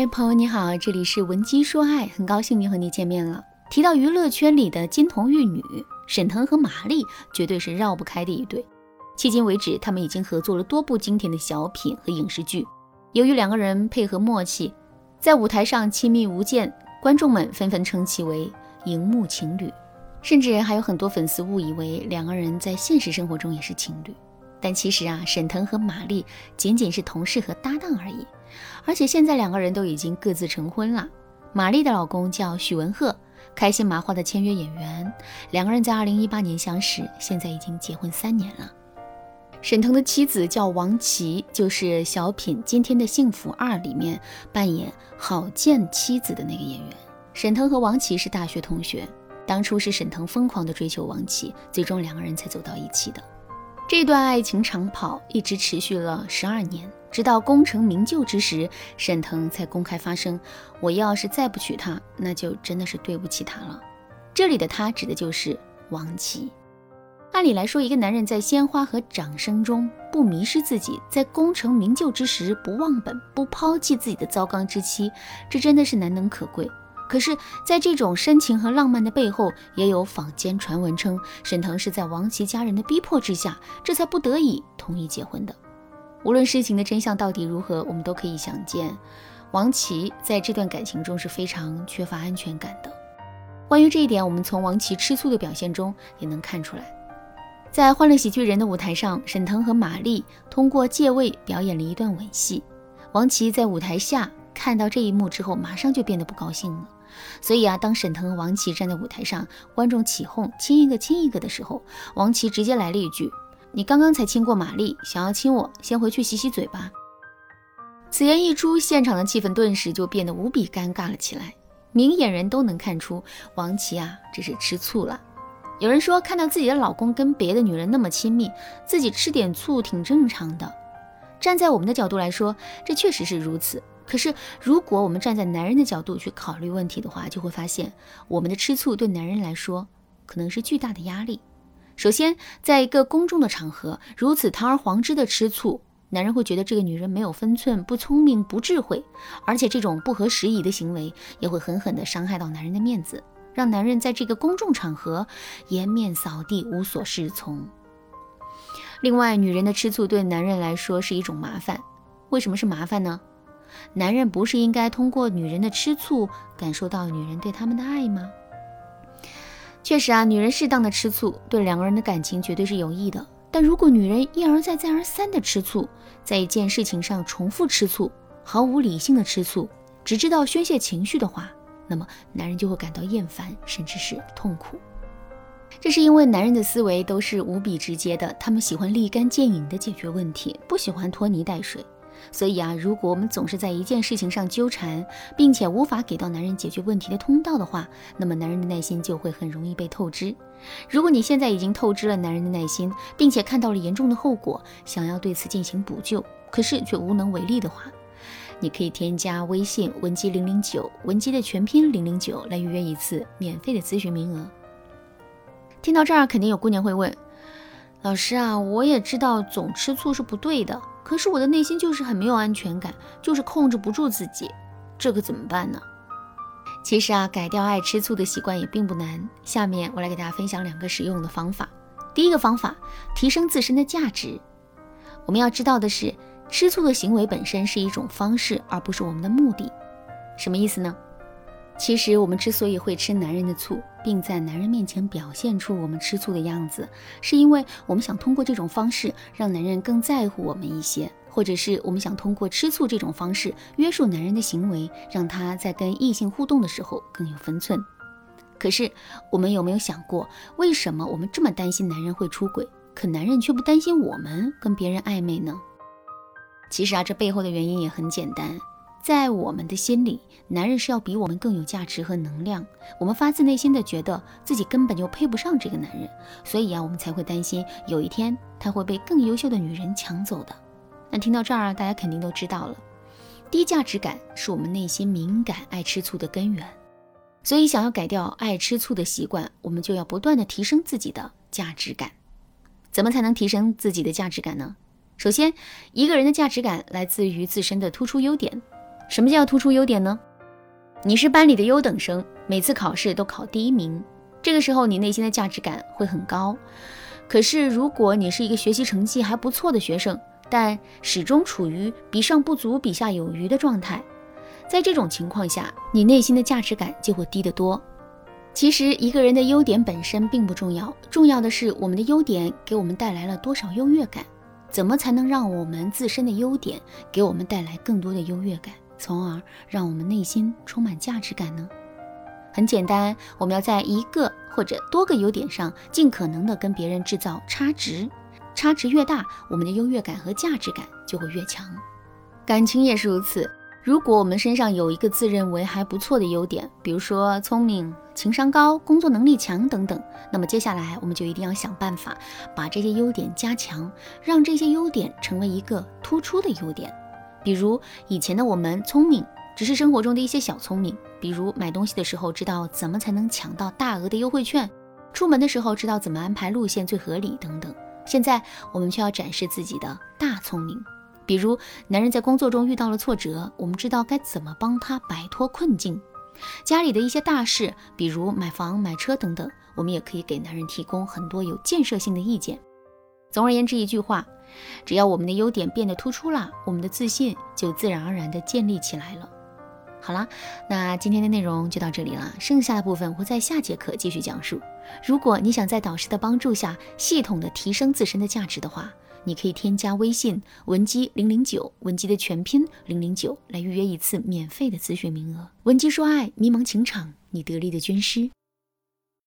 嗨，朋友你好，这里是文姬说爱，很高兴又和你见面了。提到娱乐圈里的金童玉女，沈腾和马丽绝对是绕不开的一对。迄今为止，他们已经合作了多部经典的小品和影视剧。由于两个人配合默契，在舞台上亲密无间，观众们纷纷称其为荧幕情侣，甚至还有很多粉丝误以为两个人在现实生活中也是情侣。但其实啊，沈腾和马丽仅仅是同事和搭档而已。而且现在两个人都已经各自成婚了。马丽的老公叫许文赫，开心麻花的签约演员。两个人在二零一八年相识，现在已经结婚三年了。沈腾的妻子叫王琦，就是小品《今天的幸福二》里面扮演郝建妻子的那个演员。沈腾和王琦是大学同学，当初是沈腾疯狂的追求王琦，最终两个人才走到一起的。这段爱情长跑一直持续了十二年，直到功成名就之时，沈腾才公开发声：“我要是再不娶她，那就真的是对不起她了。”这里的她指的就是王琦。按理来说，一个男人在鲜花和掌声中不迷失自己，在功成名就之时不忘本、不抛弃自己的糟糠之妻，这真的是难能可贵。可是，在这种深情和浪漫的背后，也有坊间传闻称，沈腾是在王琦家人的逼迫之下，这才不得已同意结婚的。无论事情的真相到底如何，我们都可以想见，王琦在这段感情中是非常缺乏安全感的。关于这一点，我们从王琦吃醋的表现中也能看出来。在《欢乐喜剧人》的舞台上，沈腾和马丽通过借位表演了一段吻戏。王琦在舞台下看到这一幕之后，马上就变得不高兴了。所以啊，当沈腾和王琦站在舞台上，观众起哄亲一个亲一个的时候，王琦直接来了一句：“你刚刚才亲过玛丽，想要亲我，先回去洗洗嘴巴。”此言一出，现场的气氛顿时就变得无比尴尬了起来。明眼人都能看出，王琦啊，这是吃醋了。有人说，看到自己的老公跟别的女人那么亲密，自己吃点醋挺正常的。站在我们的角度来说，这确实是如此。可是，如果我们站在男人的角度去考虑问题的话，就会发现，我们的吃醋对男人来说可能是巨大的压力。首先，在一个公众的场合，如此堂而皇之的吃醋，男人会觉得这个女人没有分寸、不聪明、不智慧，而且这种不合时宜的行为也会狠狠地伤害到男人的面子，让男人在这个公众场合颜面扫地、无所适从。另外，女人的吃醋对男人来说是一种麻烦。为什么是麻烦呢？男人不是应该通过女人的吃醋感受到女人对他们的爱吗？确实啊，女人适当的吃醋对两个人的感情绝对是有益的。但如果女人一而再再而三的吃醋，在一件事情上重复吃醋，毫无理性的吃醋，只知道宣泄情绪的话，那么男人就会感到厌烦，甚至是痛苦。这是因为男人的思维都是无比直接的，他们喜欢立竿见影的解决问题，不喜欢拖泥带水。所以啊，如果我们总是在一件事情上纠缠，并且无法给到男人解决问题的通道的话，那么男人的耐心就会很容易被透支。如果你现在已经透支了男人的耐心，并且看到了严重的后果，想要对此进行补救，可是却无能为力的话，你可以添加微信文姬零零九，文姬的全拼零零九，来预约一次免费的咨询名额。听到这儿，肯定有姑娘会问，老师啊，我也知道总吃醋是不对的。可是我的内心就是很没有安全感，就是控制不住自己，这可怎么办呢？其实啊，改掉爱吃醋的习惯也并不难。下面我来给大家分享两个实用的方法。第一个方法，提升自身的价值。我们要知道的是，吃醋的行为本身是一种方式，而不是我们的目的。什么意思呢？其实我们之所以会吃男人的醋，并在男人面前表现出我们吃醋的样子，是因为我们想通过这种方式让男人更在乎我们一些，或者是我们想通过吃醋这种方式约束男人的行为，让他在跟异性互动的时候更有分寸。可是我们有没有想过，为什么我们这么担心男人会出轨，可男人却不担心我们跟别人暧昧呢？其实啊，这背后的原因也很简单。在我们的心里，男人是要比我们更有价值和能量。我们发自内心的觉得自己根本就配不上这个男人，所以啊，我们才会担心有一天他会被更优秀的女人抢走的。那听到这儿，大家肯定都知道了，低价值感是我们内心敏感、爱吃醋的根源。所以，想要改掉爱吃醋的习惯，我们就要不断的提升自己的价值感。怎么才能提升自己的价值感呢？首先，一个人的价值感来自于自身的突出优点。什么叫突出优点呢？你是班里的优等生，每次考试都考第一名，这个时候你内心的价值感会很高。可是如果你是一个学习成绩还不错的学生，但始终处于比上不足、比下有余的状态，在这种情况下，你内心的价值感就会低得多。其实一个人的优点本身并不重要，重要的是我们的优点给我们带来了多少优越感。怎么才能让我们自身的优点给我们带来更多的优越感，从而让我们内心充满价值感呢？很简单，我们要在一个或者多个优点上尽可能的跟别人制造差值，差值越大，我们的优越感和价值感就会越强。感情也是如此。如果我们身上有一个自认为还不错的优点，比如说聪明、情商高、工作能力强等等，那么接下来我们就一定要想办法把这些优点加强，让这些优点成为一个突出的优点。比如以前的我们聪明，只是生活中的一些小聪明，比如买东西的时候知道怎么才能抢到大额的优惠券，出门的时候知道怎么安排路线最合理等等。现在我们却要展示自己的大聪明。比如，男人在工作中遇到了挫折，我们知道该怎么帮他摆脱困境；家里的一些大事，比如买房、买车等等，我们也可以给男人提供很多有建设性的意见。总而言之，一句话，只要我们的优点变得突出了，我们的自信就自然而然地建立起来了。好啦，那今天的内容就到这里了，剩下的部分会在下节课继续讲述。如果你想在导师的帮助下系统的提升自身的价值的话，你可以添加微信文姬零零九，文姬的全拼零零九，来预约一次免费的咨询名额。文姬说爱，迷茫情场，你得力的军师。